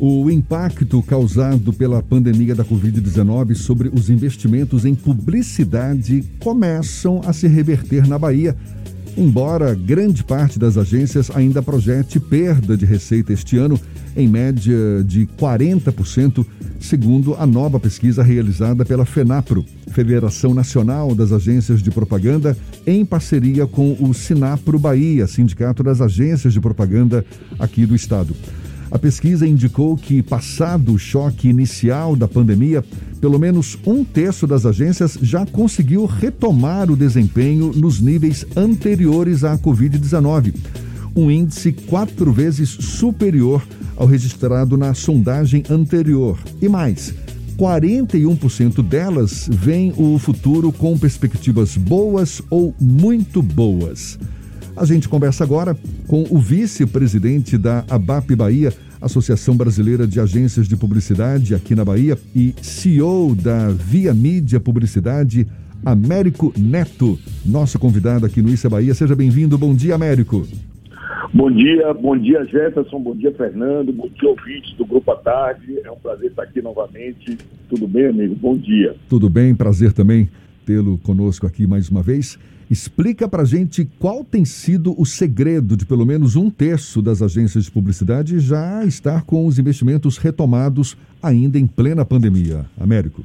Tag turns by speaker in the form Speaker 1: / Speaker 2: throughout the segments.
Speaker 1: O impacto causado pela pandemia da Covid-19 sobre os investimentos em publicidade começam a se reverter na Bahia. Embora grande parte das agências ainda projete perda de receita este ano, em média de 40%, segundo a nova pesquisa realizada pela FENAPRO, Federação Nacional das Agências de Propaganda, em parceria com o Sinapro Bahia, Sindicato das Agências de Propaganda aqui do estado. A pesquisa indicou que, passado o choque inicial da pandemia, pelo menos um terço das agências já conseguiu retomar o desempenho nos níveis anteriores à Covid-19, um índice quatro vezes superior ao registrado na sondagem anterior. E mais, 41% delas veem o futuro com perspectivas boas ou muito boas. A gente conversa agora com o vice-presidente da ABAP Bahia, Associação Brasileira de Agências de Publicidade aqui na Bahia, e CEO da Via Mídia Publicidade, Américo Neto, nosso convidado aqui no Issa Bahia. Seja bem-vindo. Bom dia, Américo.
Speaker 2: Bom dia, bom dia Jefferson, bom dia Fernando, bom dia ouvintes do Grupo à Tarde. É um prazer estar aqui novamente. Tudo bem, amigo? Bom dia.
Speaker 1: Tudo bem, prazer também tê-lo conosco aqui mais uma vez. Explica para gente qual tem sido o segredo de pelo menos um terço das agências de publicidade já estar com os investimentos retomados ainda em plena pandemia. Américo.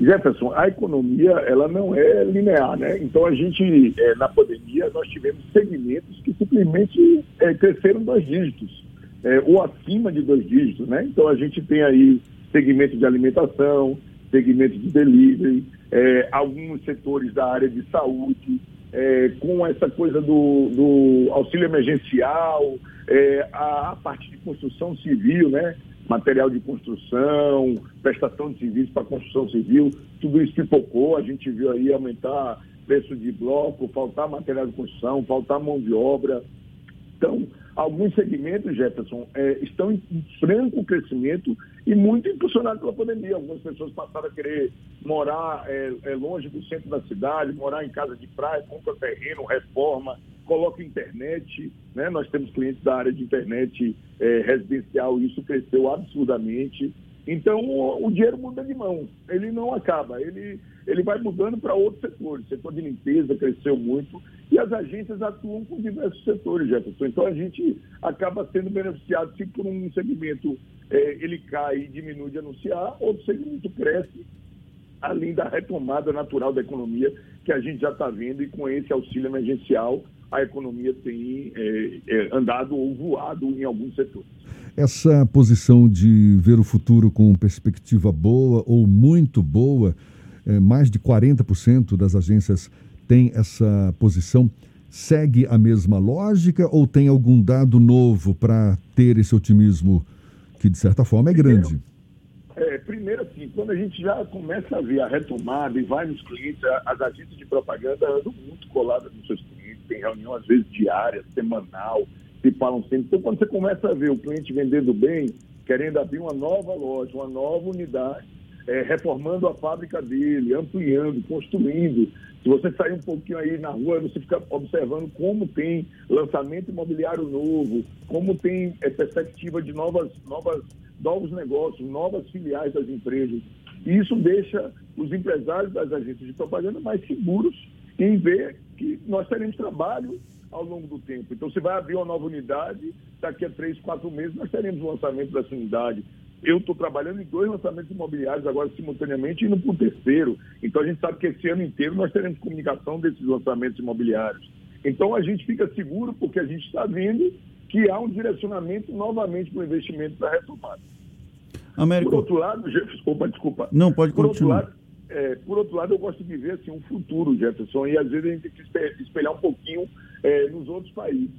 Speaker 2: Jefferson, a economia ela não é linear, né? Então a gente é, na pandemia nós tivemos segmentos que simplesmente é, cresceram dois dígitos, é, ou acima de dois dígitos, né? Então a gente tem aí segmento de alimentação, segmento de delivery, é, alguns setores da área de saúde, é, com essa coisa do, do auxílio emergencial, é, a, a, parte de construção civil, né? material de construção, prestação de serviços para construção civil, tudo isso pipocou, a gente viu aí aumentar preço de bloco, faltar material de construção, faltar mão de obra. Então, alguns segmentos, Jefferson, é, estão em franco crescimento e muito impulsionado pela pandemia. Algumas pessoas passaram a querer morar é, é, longe do centro da cidade, morar em casa de praia, compra terreno, reforma, coloca internet. Né? Nós temos clientes da área de internet é, residencial e isso cresceu absurdamente. Então, o, dinheiro muda de mão, ele não acaba, ele, ele vai mudando para outros setores. O setor de limpeza cresceu muito e as agências atuam com diversos setores, Jefferson. Então, a gente acaba sendo beneficiado se por um segmento é, ele cai e diminui de anunciar, outro segmento cresce, além da retomada natural da economia que a gente já está vendo e com esse auxílio emergencial a economia tem é, é, andado ou voado em alguns setores.
Speaker 1: Essa posição de ver o futuro com perspectiva boa ou muito boa, é, mais de 40% das agências têm essa posição. Segue a mesma lógica ou tem algum dado novo para ter esse otimismo que, de certa forma, é grande?
Speaker 2: É, primeiro, assim, quando a gente já começa a ver a retomada e vai nos clientes, as agências de propaganda andam muito coladas nos seus clientes, tem reunião às vezes diária, semanal, falam sempre. Então, quando você começa a ver o cliente vendendo bem, querendo abrir uma nova loja, uma nova unidade, é, reformando a fábrica dele, ampliando, construindo. Se você sair um pouquinho aí na rua, você fica observando como tem lançamento imobiliário novo, como tem é, perspectiva de novas, novas novos negócios, novas filiais das empresas. E isso deixa os empresários das agências de propaganda mais seguros em ver que nós teremos trabalho ao longo do tempo. Então, se vai abrir uma nova unidade, daqui a três, quatro meses nós teremos o lançamento dessa unidade. Eu estou trabalhando em dois lançamentos imobiliários agora simultaneamente e indo para o terceiro. Então, a gente sabe que esse ano inteiro nós teremos comunicação desses lançamentos imobiliários. Então, a gente fica seguro porque a gente está vendo que há um direcionamento novamente para o investimento da retomada.
Speaker 1: Américo...
Speaker 2: Por outro lado, desculpa, desculpa.
Speaker 1: Não, pode
Speaker 2: por
Speaker 1: continuar.
Speaker 2: Outro lado, é, por outro lado, eu gosto de ver assim, um futuro, Jefferson, e às vezes a gente tem que espelhar um pouquinho é, nos outros países.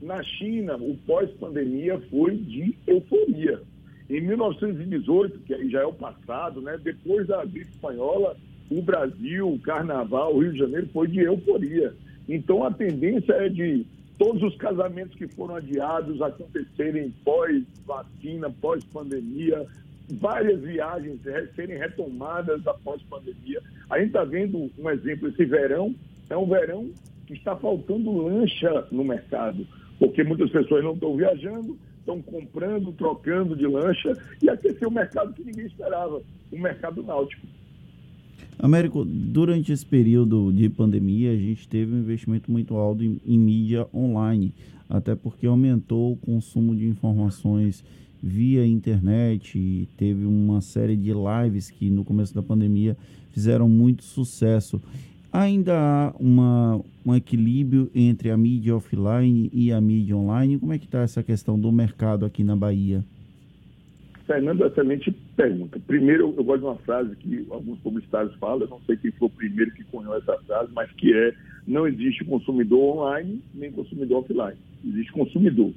Speaker 2: Na China, o pós-pandemia foi de euforia. Em 1918, que aí já é o passado, né, depois da gripe espanhola, o Brasil, o Carnaval, o Rio de Janeiro foi de euforia. Então a tendência é de todos os casamentos que foram adiados acontecerem pós-vacina, pós-pandemia, várias viagens serem retomadas após pandemia. A gente está vendo um exemplo, esse verão é um verão que está faltando lancha no mercado, porque muitas pessoas não estão viajando, estão comprando, trocando de lancha e aquecer o mercado que ninguém esperava, o mercado náutico.
Speaker 3: Américo, durante esse período de pandemia, a gente teve um investimento muito alto em, em mídia online, até porque aumentou o consumo de informações via internet teve uma série de lives que no começo da pandemia fizeram muito sucesso. Ainda há uma, um equilíbrio entre a mídia offline e a mídia online? Como é que está essa questão do mercado aqui na Bahia?
Speaker 2: Fernando, excelente pergunta. Primeiro, eu gosto de uma frase que alguns publicitários falam, não sei quem foi o primeiro que cunhou essa frase, mas que é: não existe consumidor online nem consumidor offline. Existe consumidor.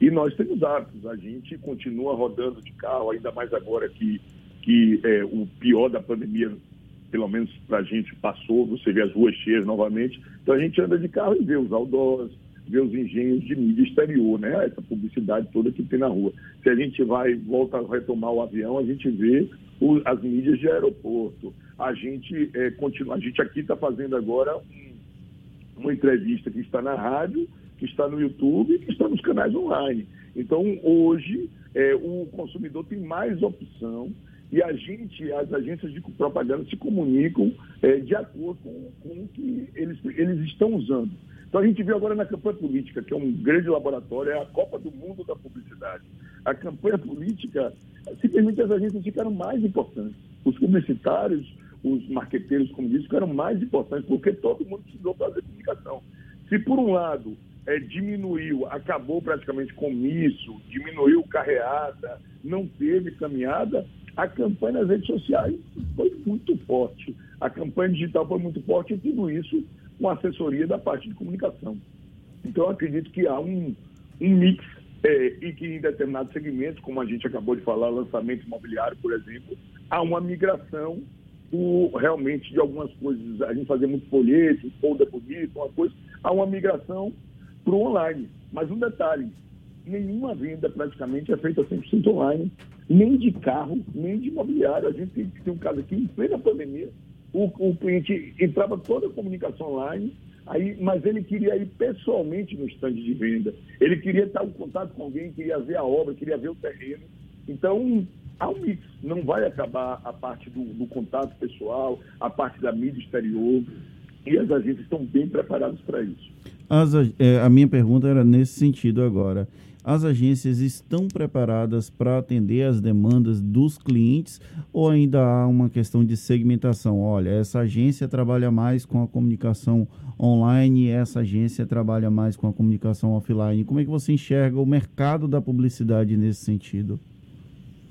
Speaker 2: E nós temos hábitos. A gente continua rodando de carro, ainda mais agora que, que é, o pior da pandemia, pelo menos para a gente, passou. Você vê as ruas cheias novamente. Então a gente anda de carro e vê os outdoors, ver os engenhos de mídia exterior, né? Essa publicidade toda que tem na rua. Se a gente vai, volta a retomar o avião, a gente vê o, as mídias de aeroporto. A gente é, continua, a gente aqui está fazendo agora um, uma entrevista que está na rádio, que está no YouTube e que está nos canais online. Então, hoje, é, o consumidor tem mais opção e a gente, as agências de propaganda se comunicam é, de acordo com, com o que eles, eles estão usando. Então a gente viu agora na campanha política, que é um grande laboratório, é a Copa do Mundo da Publicidade. A campanha política, simplesmente as agências ficaram mais importantes. Os publicitários, os marqueteiros, como disse, ficaram mais importantes, porque todo mundo precisou fazer comunicação. Se por um lado é, diminuiu, acabou praticamente comício, diminuiu carreada, não teve caminhada, a campanha nas redes sociais foi muito forte. A campanha digital foi muito forte e tudo isso com assessoria da parte de comunicação. Então, acredito que há um, um mix é, e que em determinados segmentos, como a gente acabou de falar, lançamento imobiliário, por exemplo, há uma migração do, realmente de algumas coisas. A gente fazia muito folheto, folder bonito, uma coisa, há uma migração para o online. Mas um detalhe, nenhuma venda praticamente é feita 100% online, nem de carro, nem de imobiliário. A gente tem, um caso aqui, em plena pandemia, o, o cliente entrava toda a comunicação online, aí, mas ele queria ir pessoalmente no estande de venda. Ele queria estar em contato com alguém, queria ver a obra, queria ver o terreno. Então, há um mix. Não vai acabar a parte do, do contato pessoal, a parte da mídia exterior. E as agências estão bem preparadas para isso.
Speaker 3: As, é, a minha pergunta era nesse sentido agora as agências estão preparadas para atender as demandas dos clientes ou ainda há uma questão de segmentação? Olha, essa agência trabalha mais com a comunicação online, essa agência trabalha mais com a comunicação offline. Como é que você enxerga o mercado da publicidade nesse sentido?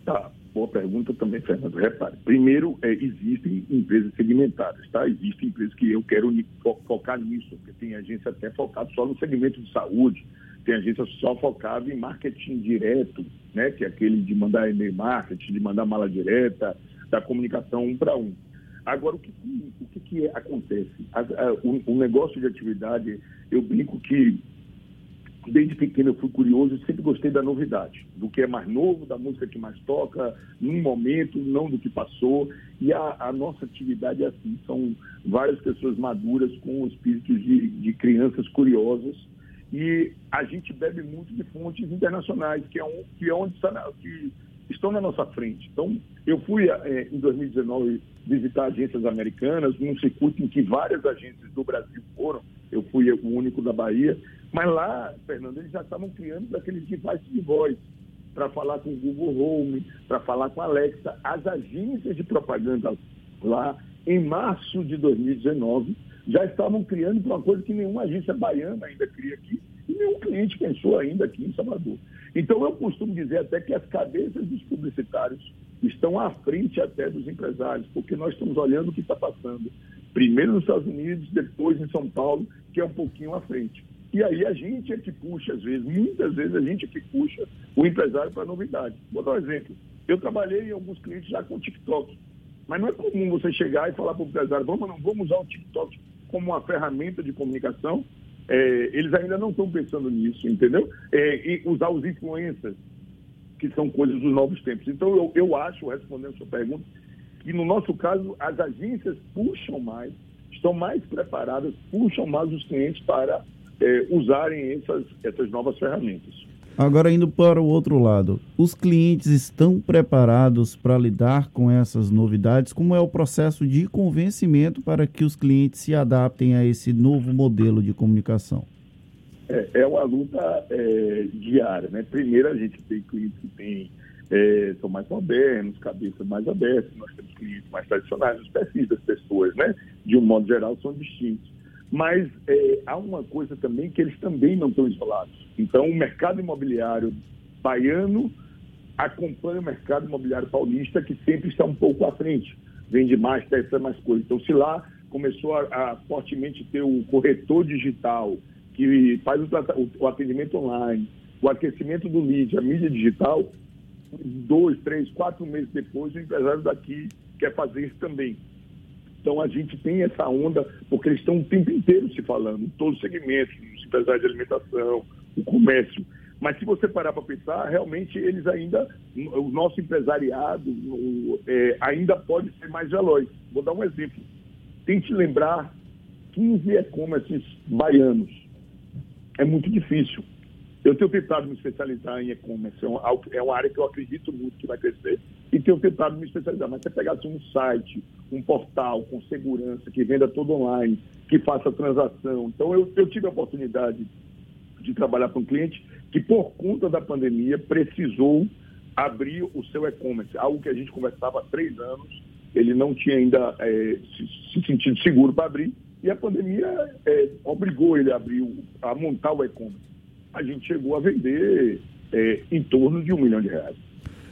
Speaker 2: Tá, boa pergunta também, Fernando. Repare, primeiro, é, existem empresas segmentadas, tá? Existem empresas que eu quero focar nisso, porque tem agência até focada só no segmento de saúde, tem agência só focada em marketing direto, né, que é aquele de mandar e-mail marketing, de mandar mala direta, da comunicação um para um. Agora, o que, o que, que acontece? A, a, o, o, negócio de atividade, eu brinco que desde pequeno eu fui curioso sempre gostei da novidade, do que é mais novo, da música que mais toca, num momento, não do que passou. E a, a nossa atividade é assim, são várias pessoas maduras com espíritos de, de crianças curiosas e a gente bebe muito de fontes internacionais, que é, um, que é onde que estão na nossa frente. Então, eu fui é, em 2019 visitar agências americanas, num circuito em que várias agências do Brasil foram, eu fui o único da Bahia, mas lá, Fernando, eles já estavam criando daqueles devices de voz para falar com o Google Home, para falar com a Alexa. As agências de propaganda lá, em março de 2019, já estavam criando para uma coisa que nenhuma agência baiana ainda cria aqui e nenhum cliente pensou ainda aqui em Salvador. Então, eu costumo dizer até que as cabeças dos publicitários estão à frente até dos empresários, porque nós estamos olhando o que está passando, primeiro nos Estados Unidos, depois em São Paulo, que é um pouquinho à frente. E aí a gente é que puxa, às vezes, muitas vezes a gente é que puxa o empresário para novidade. Vou dar um exemplo. Eu trabalhei em alguns clientes já com TikTok, mas não é comum você chegar e falar para o empresário, vamos, não, vamos usar o TikTok como uma ferramenta de comunicação, é, eles ainda não estão pensando nisso, entendeu? É, e usar os influencers, que são coisas dos novos tempos. Então, eu, eu acho, respondendo a sua pergunta, que no nosso caso, as agências puxam mais, estão mais preparadas, puxam mais os clientes para é, usarem essas, essas novas ferramentas.
Speaker 3: Agora, indo para o outro lado, os clientes estão preparados para lidar com essas novidades? Como é o processo de convencimento para que os clientes se adaptem a esse novo modelo de comunicação?
Speaker 2: É, é uma luta é, diária. Né? Primeiro, a gente tem clientes que tem, é, são mais modernos, cabeças mais abertas, nós temos clientes mais tradicionais, os perfis das pessoas, né? de um modo geral, são distintos. Mas é, há uma coisa também que eles também não estão isolados. Então, o mercado imobiliário baiano acompanha o mercado imobiliário paulista, que sempre está um pouco à frente. Vende mais, testa mais coisas. Então, se lá começou a, a fortemente ter o corretor digital, que faz o, o, atendimento online, o aquecimento do lead, a mídia digital, dois, três, quatro meses depois, o empresário daqui quer fazer isso também. Então a gente tem essa onda, porque eles estão o tempo inteiro se falando, todos os segmentos, os empresários de alimentação, o comércio. Mas se você parar para pensar, realmente eles ainda, o nosso empresariado o, é, ainda pode ser mais veloz. Vou dar um exemplo. Tente lembrar 15 e-commerces baianos. É muito difícil. Eu tenho tentado me especializar em e-commerce, é, é uma área que eu acredito muito que vai crescer e tenho tentado me especializar. Mas se você pegasse um site, um portal com segurança, que venda todo online, que faça transação. Então, eu, eu tive a oportunidade de trabalhar com um cliente que, por conta da pandemia, precisou abrir o seu e-commerce, algo que a gente conversava há três anos, ele não tinha ainda é, se, se, sentido seguro para abrir, e a pandemia é, obrigou ele a abrir, a montar o e-commerce. A gente chegou a vender é, em torno de um milhão de reais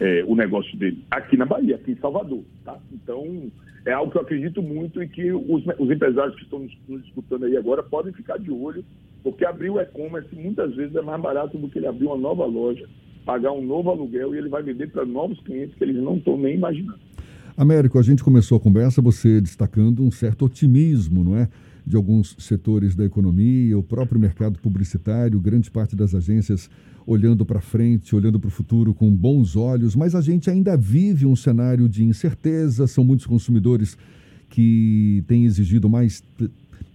Speaker 2: é, o negócio dele, aqui na Bahia, aqui em Salvador. Tá? Então, é algo que eu acredito muito e que os, os empresários que estão nos, nos disputando aí agora podem ficar de olho, porque abrir o e-commerce muitas vezes é mais barato do que ele abrir uma nova loja, pagar um novo aluguel e ele vai vender para novos clientes que eles não estão nem imaginando.
Speaker 1: Américo, a gente começou a conversa você destacando um certo otimismo, não é? De alguns setores da economia, o próprio mercado publicitário, grande parte das agências olhando para frente, olhando para o futuro com bons olhos, mas a gente ainda vive um cenário de incerteza, são muitos consumidores que têm exigido mais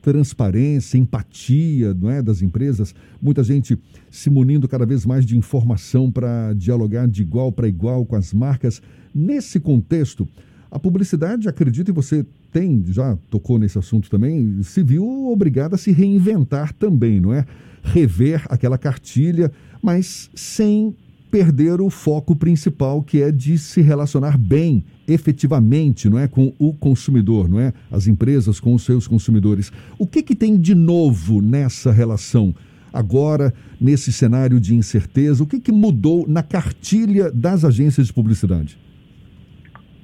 Speaker 1: transparência, empatia não é, das empresas, muita gente se munindo cada vez mais de informação para dialogar de igual para igual com as marcas. Nesse contexto, a publicidade, acredito, e você tem, já tocou nesse assunto também, se viu obrigada a se reinventar também, não é? Rever aquela cartilha mas sem perder o foco principal, que é de se relacionar bem, efetivamente, não é, com o consumidor, não é, as empresas com os seus consumidores. O que que tem de novo nessa relação? Agora, nesse cenário de incerteza, o que, que mudou na cartilha das agências de publicidade?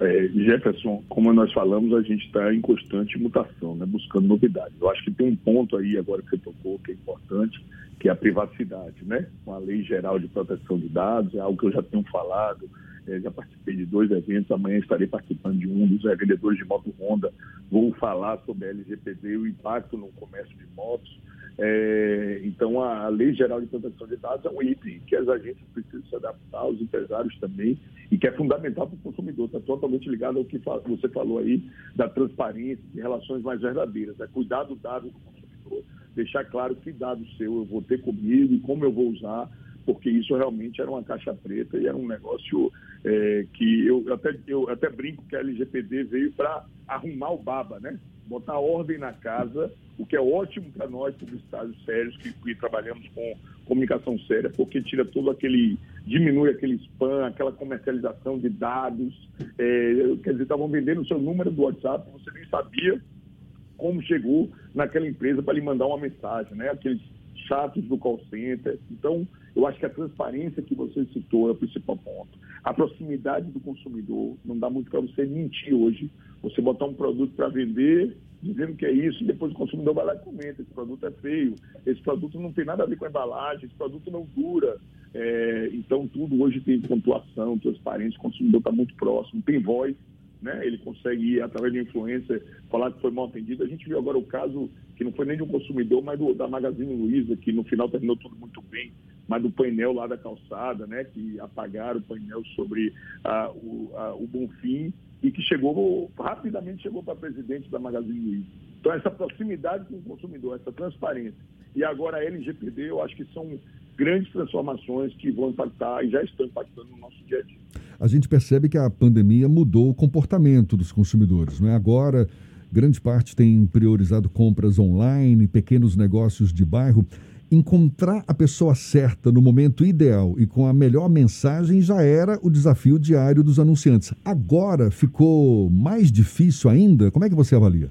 Speaker 2: É, Jefferson, como nós falamos, a gente está em constante mutação, né, buscando novidades. Eu acho que tem um ponto aí agora que você tocou que é importante, que é a privacidade, né? Com a Lei Geral de Proteção de Dados, é algo que eu já tenho falado, é, já participei de dois eventos, amanhã estarei participando de um dos vendedores de moto Honda. Vou falar sobre a LGPD e o impacto no comércio de motos. É, então, a, Lei Geral de Proteção de Dados é um item que as agências precisam se adaptar, os empresários também, e que é fundamental para o consumidor. Está totalmente ligado ao que você falou aí da transparência, de relações mais verdadeiras. É cuidar do dado do consumidor, deixar claro que dado seu eu vou ter comigo e como eu vou usar, porque isso realmente era uma caixa preta e era um negócio é, que eu até, eu até brinco que a LGPD veio para arrumar o baba, né? Botar ordem na casa, o que é ótimo para nós publicitários sérios que, que, trabalhamos com comunicação séria, porque tira todo aquele, diminui aquele spam, aquela comercialização de dados. É, quer dizer, estavam vendendo o seu número do WhatsApp, você nem sabia como chegou naquela empresa para lhe mandar uma mensagem, né? Aqueles chatos do call center. Então, eu acho que a transparência que você citou é o principal ponto. A proximidade do consumidor, não dá muito para você mentir hoje. Você botar um produto para vender, dizendo que é isso, e depois o consumidor vai lá e comenta, esse produto é feio, esse produto não tem nada a ver com a embalagem, esse produto não dura. É, então, tudo hoje tem pontuação, transparência, o consumidor está muito próximo, tem voz né? Ele consegue, através de influência, falar que foi mal atendido. A gente viu agora o caso que não foi nem de um consumidor, mas do, da Magazine Luiza, que no final terminou tudo muito bem, mas do painel lá da calçada, né? Que apagaram o painel sobre a, o, a, o Bonfim e que chegou, rapidamente chegou para presidente da Magazine Luiza. Então, essa proximidade com o consumidor, essa transparência. E agora a LGPD, eu acho que são grandes transformações que vão impactar e já estão impactando no nosso dia a dia.
Speaker 1: A gente percebe que a pandemia mudou o comportamento dos consumidores. Não é? Agora, grande parte tem priorizado compras online, pequenos negócios de bairro. Encontrar a pessoa certa no momento ideal e com a melhor mensagem já era o desafio diário dos anunciantes. Agora ficou mais difícil ainda? Como é que você avalia?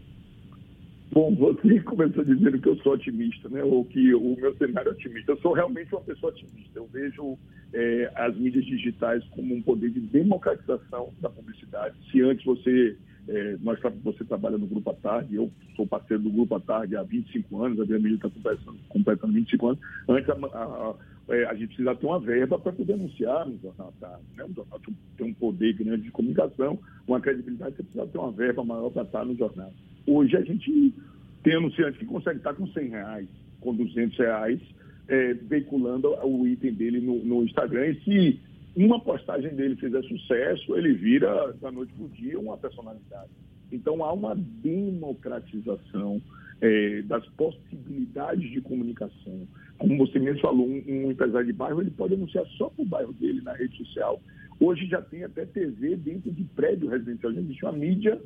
Speaker 2: Bom, você começou dizendo que eu sou otimista, né? Ou que o meu cenário é otimista. Eu sou realmente uma pessoa otimista. Eu vejo é, as mídias digitais como um poder de democratização da publicidade. Se antes você é, nós, você trabalha no Grupo à Tarde, eu sou parceiro do Grupo à Tarde há 25 anos, a minha mídia está completando, completando 25 anos. Antes, a, a, a, é, a gente precisava ter uma verba para poder anunciar no Jornal à Tarde. Né? O jornal tem um poder grande de comunicação, uma credibilidade, você precisa ter uma verba maior para estar no jornal. Hoje a gente tem anunciante que consegue estar com 100 reais, com 200 reais, é, veiculando o item dele no, no Instagram. E se uma postagem dele fizer sucesso, ele vira, da noite para o dia, uma personalidade. Então, há uma democratização é, das possibilidades de comunicação. Como você mesmo falou, um, um, empresário de bairro, ele pode anunciar só para o bairro dele na rede social. Hoje já tem até TV dentro de prédio residencial. Já existe uma mídia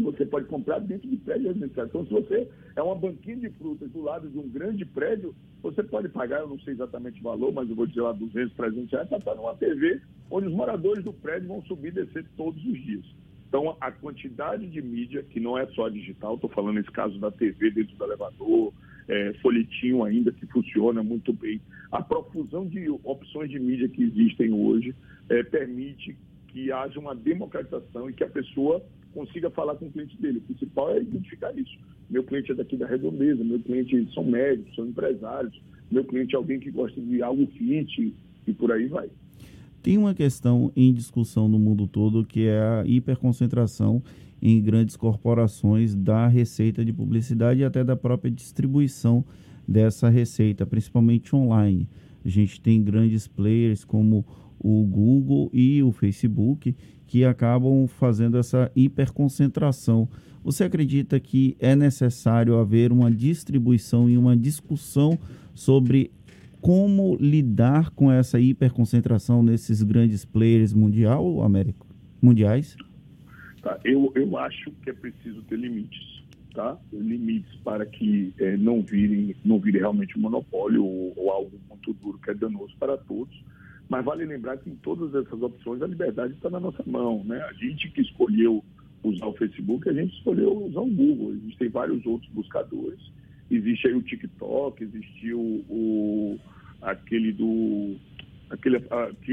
Speaker 2: que você pode comprar dentro de prédio residencial. Então, se você é uma banquinha de frutas do lado de um grande prédio, você pode pagar, eu não sei exatamente o valor, mas eu vou dizer lá 200, 300 reais para estar numa TV onde os moradores do prédio vão subir e descer todos os dias. Então, a quantidade de mídia, que não é só digital, estou falando nesse caso da TV dentro do elevador, é, folhetinho ainda, que funciona muito bem. A profusão de opções de mídia que existem hoje é, permite que haja uma democratização e que a pessoa consiga falar com o cliente dele. O principal é identificar isso. Meu cliente é daqui da redondeza, meu cliente são médicos, são empresários, meu cliente é alguém que gosta de algo fit e por aí vai.
Speaker 3: Tem uma questão em discussão no mundo todo que é a hiperconcentração em grandes corporações da receita de publicidade e até da própria distribuição dessa receita, principalmente online. A gente tem grandes players como o Google e o Facebook que acabam fazendo essa hiperconcentração. Você acredita que é necessário haver uma distribuição e uma discussão sobre como lidar com essa hiperconcentração nesses grandes players mundial, Américo, mundiais?
Speaker 2: Tá, eu, eu acho que é preciso ter limites, tá? Limites para que é, não virem não vire realmente um monopólio ou, ou algo muito duro que é danoso para todos mas vale lembrar que em todas essas opções a liberdade está na nossa mão. Né? A gente que escolheu usar o Facebook, a gente escolheu usar o Google. Existem vários outros buscadores. Existe aí o TikTok, existiu o, aquele do. aquele a, que,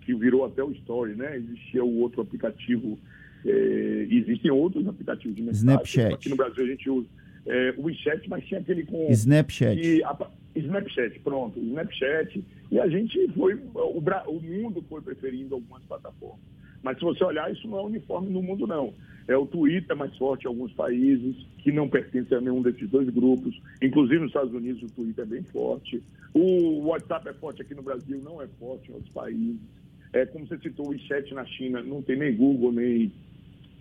Speaker 2: que virou até o Story, né? Existia o outro aplicativo. É, existem outros aplicativos de mensagem.
Speaker 3: Snapchat.
Speaker 2: Aqui no Brasil a gente usa é, o WeChat, mas tinha aquele com.
Speaker 3: Snapchat.
Speaker 2: Que, a, Snapchat, pronto, Snapchat. E a gente foi, o, o mundo foi preferindo algumas plataformas. Mas se você olhar, isso não é uniforme no mundo, não. É o Twitter mais forte em alguns países, que não pertence a nenhum desses dois grupos. Inclusive nos Estados Unidos o Twitter é bem forte. O WhatsApp é forte aqui no Brasil, não é forte em outros países. É, como você citou, o WeChat na China, não tem nem Google, nem.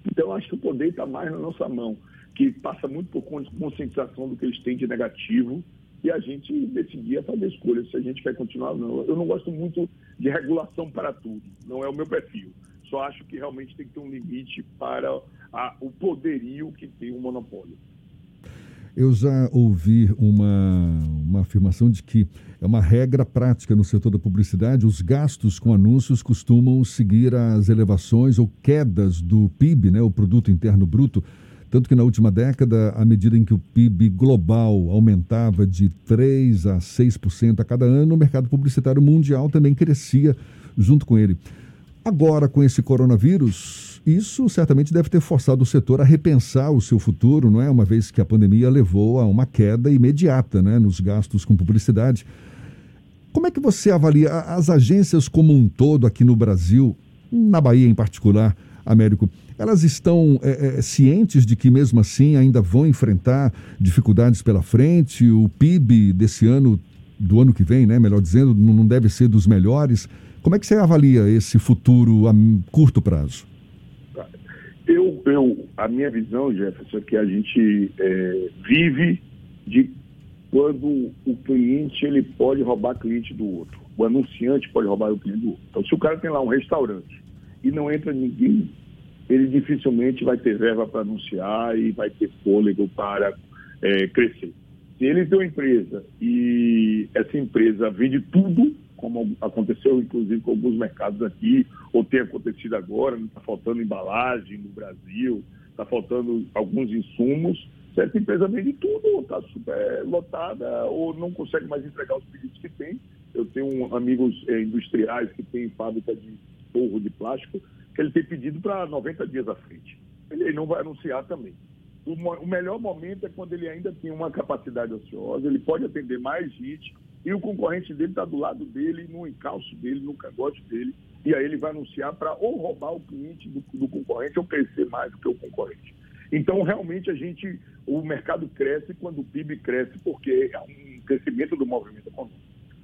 Speaker 2: Então, acho que o poder está mais na nossa mão, que passa muito por conscientização do que eles têm de negativo e a gente decidia fazer escolhas se a gente quer continuar ou não. Eu não gosto muito de regulação para tudo, não é o meu perfil. Só acho que realmente tem que ter um limite para a, o poderio que tem o monopólio.
Speaker 1: Eu já ouvi uma, uma afirmação de que é uma regra prática no setor da publicidade, os gastos com anúncios costumam seguir as elevações ou quedas do PIB, né, o Produto Interno Bruto, tanto que na última década, à medida em que o PIB global aumentava de 3 a 6% a cada ano, o mercado publicitário mundial também crescia junto com ele. Agora, com esse coronavírus, isso certamente deve ter forçado o setor a repensar o seu futuro, não é? Uma vez que a pandemia levou a uma queda imediata né, nos gastos com publicidade. Como é que você avalia as agências como um todo aqui no Brasil, na Bahia em particular, Américo? elas estão é, é, cientes de que mesmo assim ainda vão enfrentar dificuldades pela frente? O PIB desse ano, do ano que vem, né, melhor dizendo, não deve ser dos melhores. Como é que você avalia esse futuro a curto prazo?
Speaker 2: Eu, eu, a minha visão, Jefferson, é que a gente é, vive de quando o cliente ele pode roubar cliente do outro. O anunciante pode roubar o cliente do outro. Então, se o cara tem lá um restaurante e não entra ninguém, ele dificilmente vai ter verba para anunciar e vai ter fôlego para é, crescer. Se ele tem uma empresa e essa empresa vende tudo, como aconteceu inclusive com alguns mercados aqui, ou tem acontecido agora, está faltando embalagem no Brasil, está faltando alguns insumos, certa empresa vende tudo, ou está super lotada, ou não consegue mais entregar os pedidos que tem. Eu tenho um, amigos é, industriais que têm fábrica de forro de plástico, que ele tem pedido para 90 dias à frente. Ele não vai anunciar também. O, o, melhor momento é quando ele ainda tem uma capacidade ociosa, ele pode atender mais gente e o concorrente dele está do lado dele, no encalço dele, no cangote dele, e aí ele vai anunciar para ou roubar o cliente do, do concorrente ou crescer mais do que o concorrente. Então, realmente, a gente, o mercado cresce quando o PIB cresce, porque é um crescimento do movimento econômico.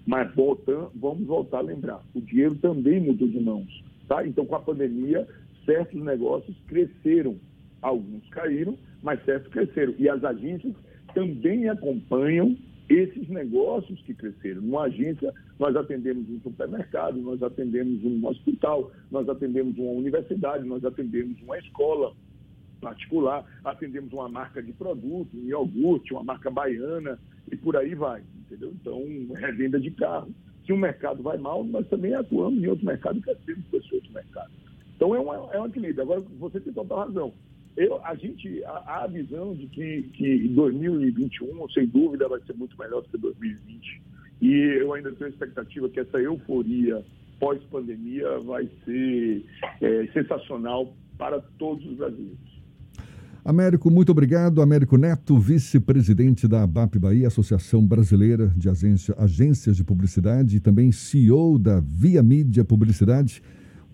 Speaker 2: Mas voltando, vamos voltar a lembrar, o dinheiro também mudou de mãos. Tá? Então, com a pandemia, certos negócios cresceram. Alguns caíram, mas certos cresceram. E as agências também acompanham esses negócios que cresceram. Numa agência, nós atendemos um supermercado, nós atendemos um hospital, nós atendemos uma universidade, nós atendemos uma escola particular, atendemos uma marca de produto, um iogurte, uma marca baiana e por aí vai, entendeu? Então, revenda de carro. Se o mercado vai mal, nós também atuamos em outro mercado e crescemos com esse outro mercado. Então, é, uma, é um equilíbrio. Agora, você tem total razão. Eu, a gente, há a visão de que, que 2021, sem dúvida, vai ser muito melhor do que 2020. E eu ainda tenho a expectativa que essa euforia pós-pandemia vai ser é, sensacional para todos os brasileiros.
Speaker 1: Américo, muito obrigado. Américo Neto, vice-presidente da ABAP Bahia, Associação Brasileira de Agência, Agências de Publicidade e também CEO da Via Mídia Publicidade.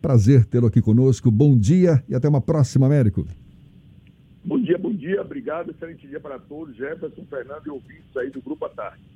Speaker 1: Prazer tê-lo aqui conosco. Bom dia e até uma próxima, Américo.
Speaker 2: Bom dia, bom dia. Obrigado. Excelente dia para todos. Jefferson, Fernando e ouvintes aí do Grupo à Tarde.